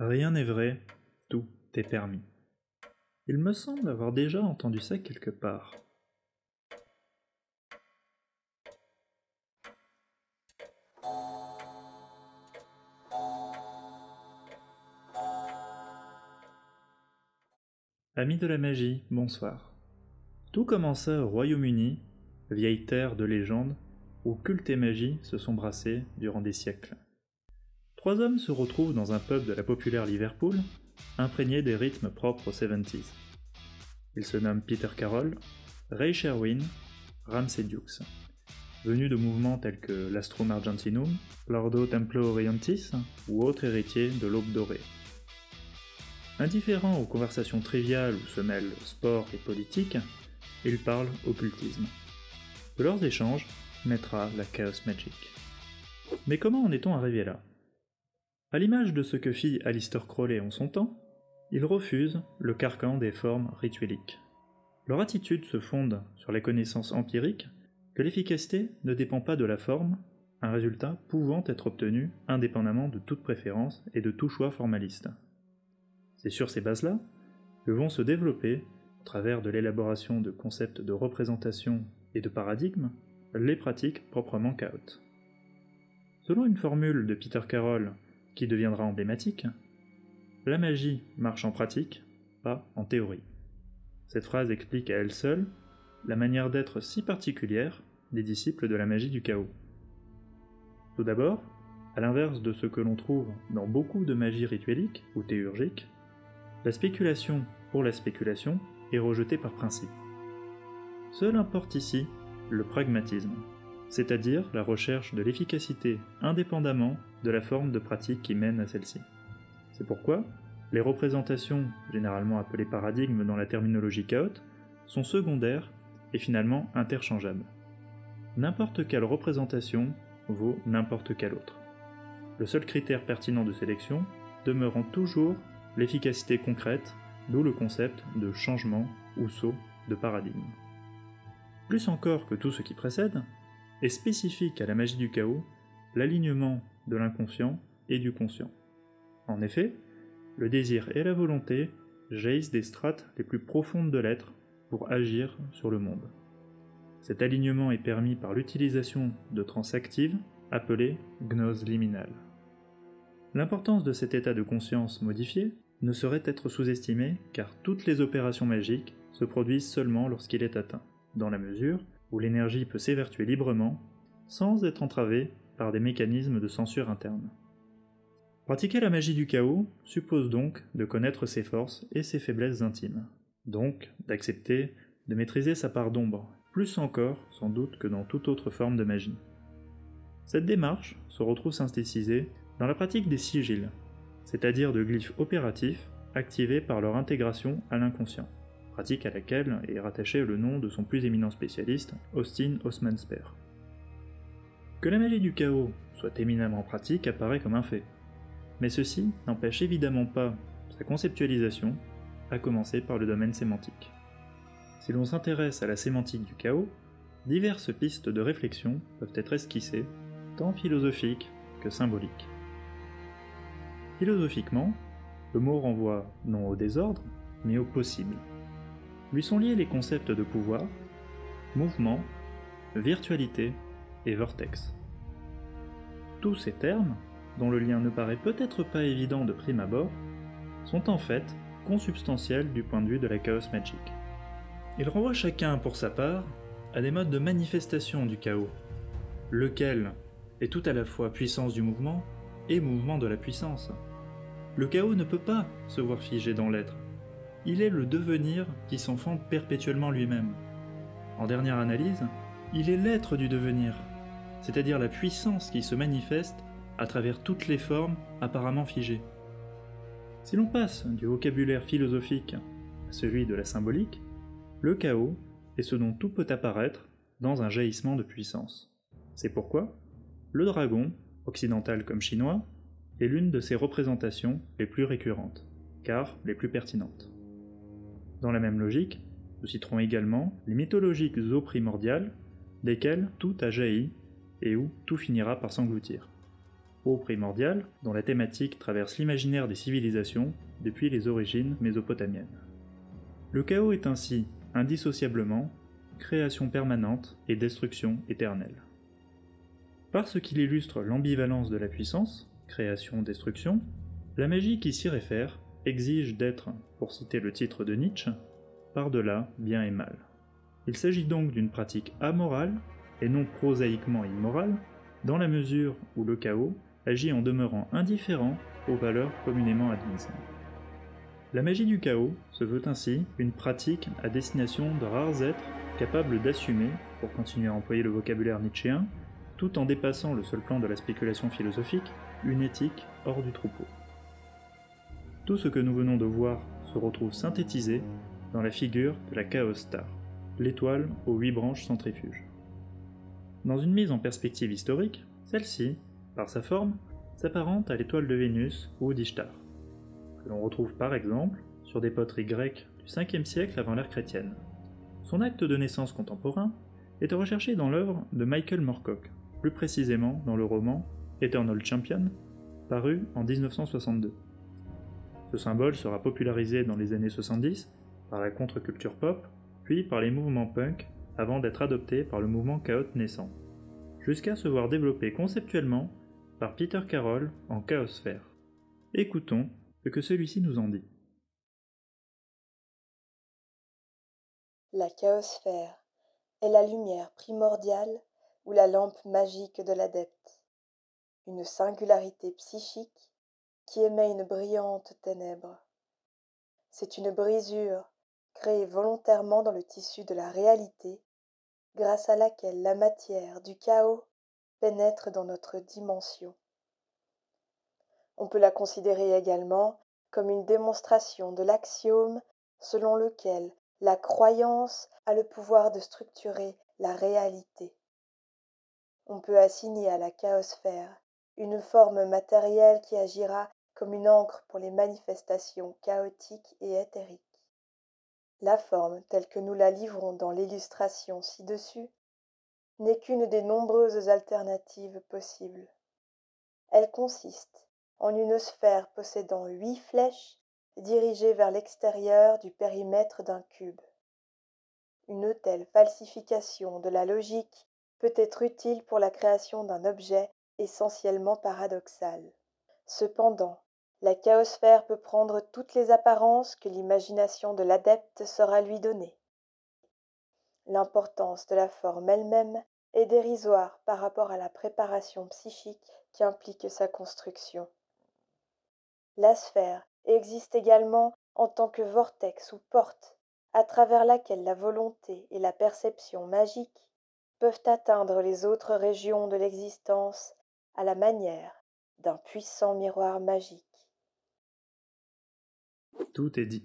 Rien n'est vrai, tout est permis. Il me semble avoir déjà entendu ça quelque part. Amis de la magie, bonsoir. Tout commença au Royaume-Uni, vieille terre de légende, où culte et magie se sont brassés durant des siècles. Trois hommes se retrouvent dans un pub de la populaire Liverpool, imprégné des rythmes propres aux 70s. Ils se nomment Peter Carroll, Ray Sherwin, Ramsey Dukes. Venus de mouvements tels que l'Astrum Argentinum, l'Ordo Templo Orientis ou autres héritiers de l'Aube dorée. Indifférents aux conversations triviales où se mêlent sport et politique, ils parlent occultisme. De leurs échanges naîtra la Chaos Magic. Mais comment en est-on arrivé là? À l'image de ce que fit Alistair Crowley en son temps, ils refusent le carcan des formes ritueliques. Leur attitude se fonde sur les connaissances empiriques que l'efficacité ne dépend pas de la forme, un résultat pouvant être obtenu indépendamment de toute préférence et de tout choix formaliste. C'est sur ces bases-là que vont se développer, au travers de l'élaboration de concepts de représentation et de paradigmes, les pratiques proprement chaotes. Selon une formule de Peter Carroll qui deviendra emblématique, la magie marche en pratique, pas en théorie. Cette phrase explique à elle seule la manière d'être si particulière des disciples de la magie du chaos. Tout d'abord, à l'inverse de ce que l'on trouve dans beaucoup de magie rituelique ou théurgique, la spéculation pour la spéculation est rejetée par principe. Seul importe ici le pragmatisme, c'est-à-dire la recherche de l'efficacité indépendamment de la forme de pratique qui mène à celle-ci. C'est pourquoi les représentations, généralement appelées paradigmes dans la terminologie chaote, sont secondaires et finalement interchangeables. N'importe quelle représentation vaut n'importe quelle autre. Le seul critère pertinent de sélection demeurant toujours l'efficacité concrète, d'où le concept de changement ou saut de paradigme. Plus encore que tout ce qui précède, est spécifique à la magie du chaos l'alignement de l'inconscient et du conscient. En effet, le désir et la volonté jaillissent des strates les plus profondes de l'être pour agir sur le monde. Cet alignement est permis par l'utilisation de trans actives appelées gnose liminale. L'importance de cet état de conscience modifié ne saurait être sous-estimée car toutes les opérations magiques se produisent seulement lorsqu'il est atteint, dans la mesure où l'énergie peut s'évertuer librement sans être entravée par des mécanismes de censure interne. Pratiquer la magie du chaos suppose donc de connaître ses forces et ses faiblesses intimes, donc d'accepter de maîtriser sa part d'ombre, plus encore sans doute que dans toute autre forme de magie. Cette démarche se retrouve synthétisée dans la pratique des sigils, c'est-à-dire de glyphes opératifs activés par leur intégration à l'inconscient, à laquelle est rattaché le nom de son plus éminent spécialiste, Austin Osmansper. Que la magie du chaos soit éminemment pratique apparaît comme un fait, mais ceci n'empêche évidemment pas sa conceptualisation, à commencer par le domaine sémantique. Si l'on s'intéresse à la sémantique du chaos, diverses pistes de réflexion peuvent être esquissées, tant philosophiques que symboliques. Philosophiquement, le mot renvoie non au désordre, mais au possible. Lui sont liés les concepts de pouvoir, mouvement, virtualité et vortex. Tous ces termes dont le lien ne paraît peut-être pas évident de prime abord, sont en fait consubstantiels du point de vue de la Chaos Magic. Ils renvoient chacun pour sa part à des modes de manifestation du chaos, lequel est tout à la fois puissance du mouvement et mouvement de la puissance. Le chaos ne peut pas se voir figé dans l'être, il est le devenir qui s'enfante perpétuellement lui-même. En dernière analyse, il est l'être du devenir, c'est-à-dire la puissance qui se manifeste à travers toutes les formes apparemment figées. Si l'on passe du vocabulaire philosophique à celui de la symbolique, le chaos est ce dont tout peut apparaître dans un jaillissement de puissance. C'est pourquoi le dragon, occidental comme chinois, est l'une de ses représentations les plus récurrentes, car les plus pertinentes. Dans la même logique, nous citerons également les mythologiques eaux primordiales, desquelles tout a jailli et où tout finira par s'engloutir. eau primordiale, dont la thématique traverse l'imaginaire des civilisations depuis les origines mésopotamiennes. Le chaos est ainsi, indissociablement, création permanente et destruction éternelle. Parce qu'il illustre l'ambivalence de la puissance, création-destruction, la magie qui s'y réfère exige d'être, pour citer le titre de Nietzsche, par-delà bien et mal. Il s'agit donc d'une pratique amorale, et non prosaïquement immorale, dans la mesure où le chaos agit en demeurant indifférent aux valeurs communément admises. La magie du chaos se veut ainsi une pratique à destination de rares êtres capables d'assumer, pour continuer à employer le vocabulaire nietzschéen, tout en dépassant le seul plan de la spéculation philosophique, une éthique hors du troupeau. Tout ce que nous venons de voir se retrouve synthétisé dans la figure de la Chaos Star, l'étoile aux huit branches centrifuges. Dans une mise en perspective historique, celle-ci, par sa forme, s'apparente à l'étoile de Vénus ou d'Ishtar, que l'on retrouve par exemple sur des poteries grecques du 5e siècle avant l'ère chrétienne. Son acte de naissance contemporain est recherché dans l'œuvre de Michael Moorcock, plus précisément dans le roman Eternal Champion, paru en 1962. Ce symbole sera popularisé dans les années 70 par la contre-culture pop, puis par les mouvements punk, avant d'être adopté par le mouvement chaos naissant, jusqu'à se voir développé conceptuellement par Peter Carroll en Chaosphère. Écoutons ce que celui-ci nous en dit. La chaosphère est la lumière primordiale ou la lampe magique de l'adepte, une singularité psychique qui émet une brillante ténèbre. C'est une brisure créée volontairement dans le tissu de la réalité, grâce à laquelle la matière du chaos pénètre dans notre dimension. On peut la considérer également comme une démonstration de l'axiome selon lequel la croyance a le pouvoir de structurer la réalité. On peut assigner à la chaosphère une forme matérielle qui agira comme une encre pour les manifestations chaotiques et éthériques. La forme telle que nous la livrons dans l'illustration ci-dessus n'est qu'une des nombreuses alternatives possibles. Elle consiste en une sphère possédant huit flèches dirigées vers l'extérieur du périmètre d'un cube. Une telle falsification de la logique peut être utile pour la création d'un objet essentiellement paradoxal. Cependant, la chaosphère peut prendre toutes les apparences que l'imagination de l'adepte saura lui donner. L'importance de la forme elle-même est dérisoire par rapport à la préparation psychique qui implique sa construction. La sphère existe également en tant que vortex ou porte à travers laquelle la volonté et la perception magique peuvent atteindre les autres régions de l'existence à la manière d'un puissant miroir magique. Tout est dit.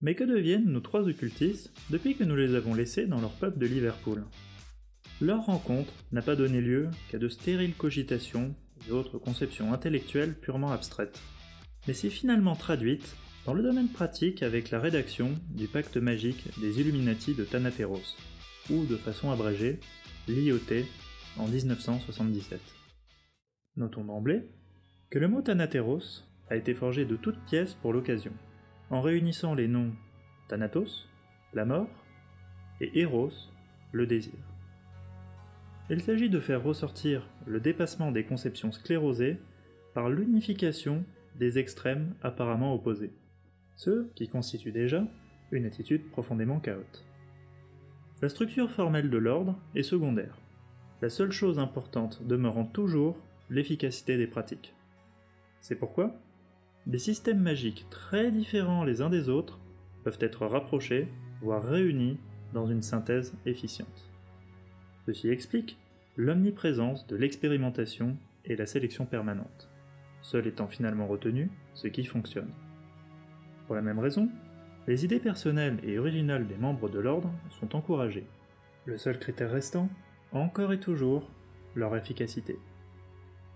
Mais que deviennent nos trois occultistes depuis que nous les avons laissés dans leur pub de Liverpool? Leur rencontre n'a pas donné lieu qu'à de stériles cogitations et autres conceptions intellectuelles purement abstraites, mais s'est finalement traduite dans le domaine pratique avec la rédaction du pacte magique des Illuminati de Thanateros, ou de façon abrégée, l'IOT en 1977. Notons d'emblée que le mot Thanateros a été forgé de toutes pièces pour l'occasion, en réunissant les noms Thanatos, la mort, et Eros, le désir. Il s'agit de faire ressortir le dépassement des conceptions sclérosées par l'unification des extrêmes apparemment opposés, ceux qui constituent déjà une attitude profondément chaotique. La structure formelle de l'ordre est secondaire, la seule chose importante demeurant toujours l'efficacité des pratiques. C'est pourquoi des systèmes magiques très différents les uns des autres peuvent être rapprochés, voire réunis dans une synthèse efficiente. Ceci explique l'omniprésence de l'expérimentation et la sélection permanente, seul étant finalement retenu ce qui fonctionne. Pour la même raison, les idées personnelles et originales des membres de l'ordre sont encouragées. Le seul critère restant, encore et toujours, leur efficacité.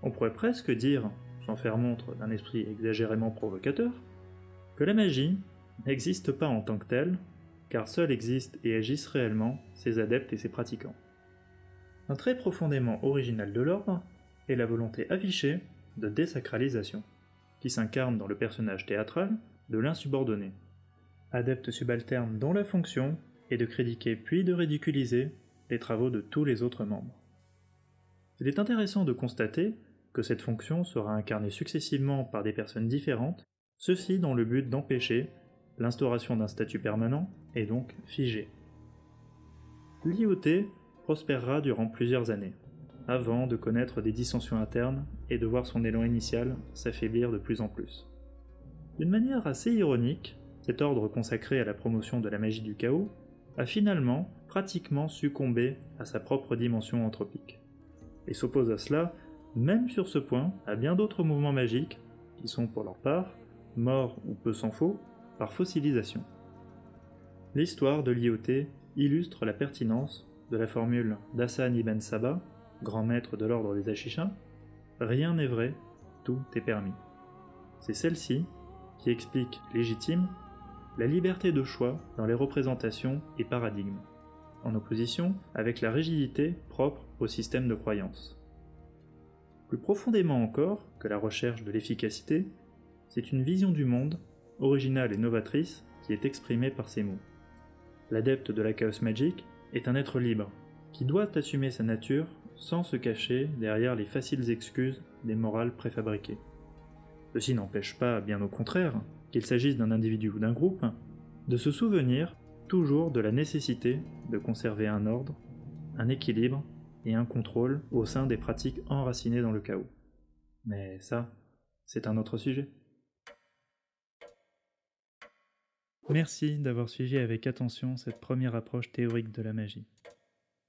On pourrait presque dire sans faire montre d'un esprit exagérément provocateur, que la magie n'existe pas en tant que telle, car seuls existent et agissent réellement ses adeptes et ses pratiquants. Un trait profondément original de l'ordre et la volonté affichée de désacralisation, qui s'incarne dans le personnage théâtral de l'insubordonné, adepte subalterne dont la fonction est de critiquer puis de ridiculiser les travaux de tous les autres membres. Il est intéressant de constater que cette fonction sera incarnée successivement par des personnes différentes, ceci dans le but d'empêcher l'instauration d'un statut permanent et donc figé. L'IoT prospérera durant plusieurs années, avant de connaître des dissensions internes et de voir son élan initial s'affaiblir de plus en plus. D'une manière assez ironique, cet ordre consacré à la promotion de la magie du chaos a finalement pratiquement succombé à sa propre dimension anthropique, et s'oppose à cela, même sur ce point, à bien d'autres mouvements magiques qui sont pour leur part morts ou peu s'en faut par fossilisation. L'histoire de l'IoT illustre la pertinence de la formule d'Hassan ibn Saba, grand maître de l'ordre des Achichins Rien n'est vrai, tout est permis. C'est celle-ci qui explique légitime la liberté de choix dans les représentations et paradigmes, en opposition avec la rigidité propre au système de croyance. Plus profondément encore que la recherche de l'efficacité, c'est une vision du monde, originale et novatrice, qui est exprimée par ces mots. L'adepte de la Chaos Magic est un être libre, qui doit assumer sa nature sans se cacher derrière les faciles excuses des morales préfabriquées. Ceci n'empêche pas, bien au contraire, qu'il s'agisse d'un individu ou d'un groupe, de se souvenir toujours de la nécessité de conserver un ordre, un équilibre et un contrôle au sein des pratiques enracinées dans le chaos. Mais ça, c'est un autre sujet. Merci d'avoir suivi avec attention cette première approche théorique de la magie.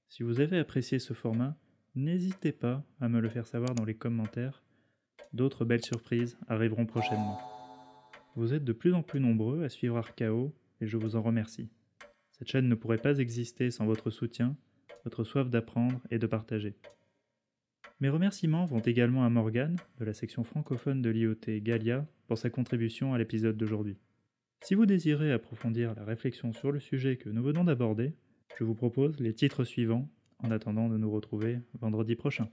Si vous avez apprécié ce format, n'hésitez pas à me le faire savoir dans les commentaires. D'autres belles surprises arriveront prochainement. Vous êtes de plus en plus nombreux à suivre Archao et je vous en remercie. Cette chaîne ne pourrait pas exister sans votre soutien, votre soif d'apprendre et de partager. Mes remerciements vont également à Morgane, de la section francophone de l'IoT Galia, pour sa contribution à l'épisode d'aujourd'hui. Si vous désirez approfondir la réflexion sur le sujet que nous venons d'aborder, je vous propose les titres suivants en attendant de nous retrouver vendredi prochain.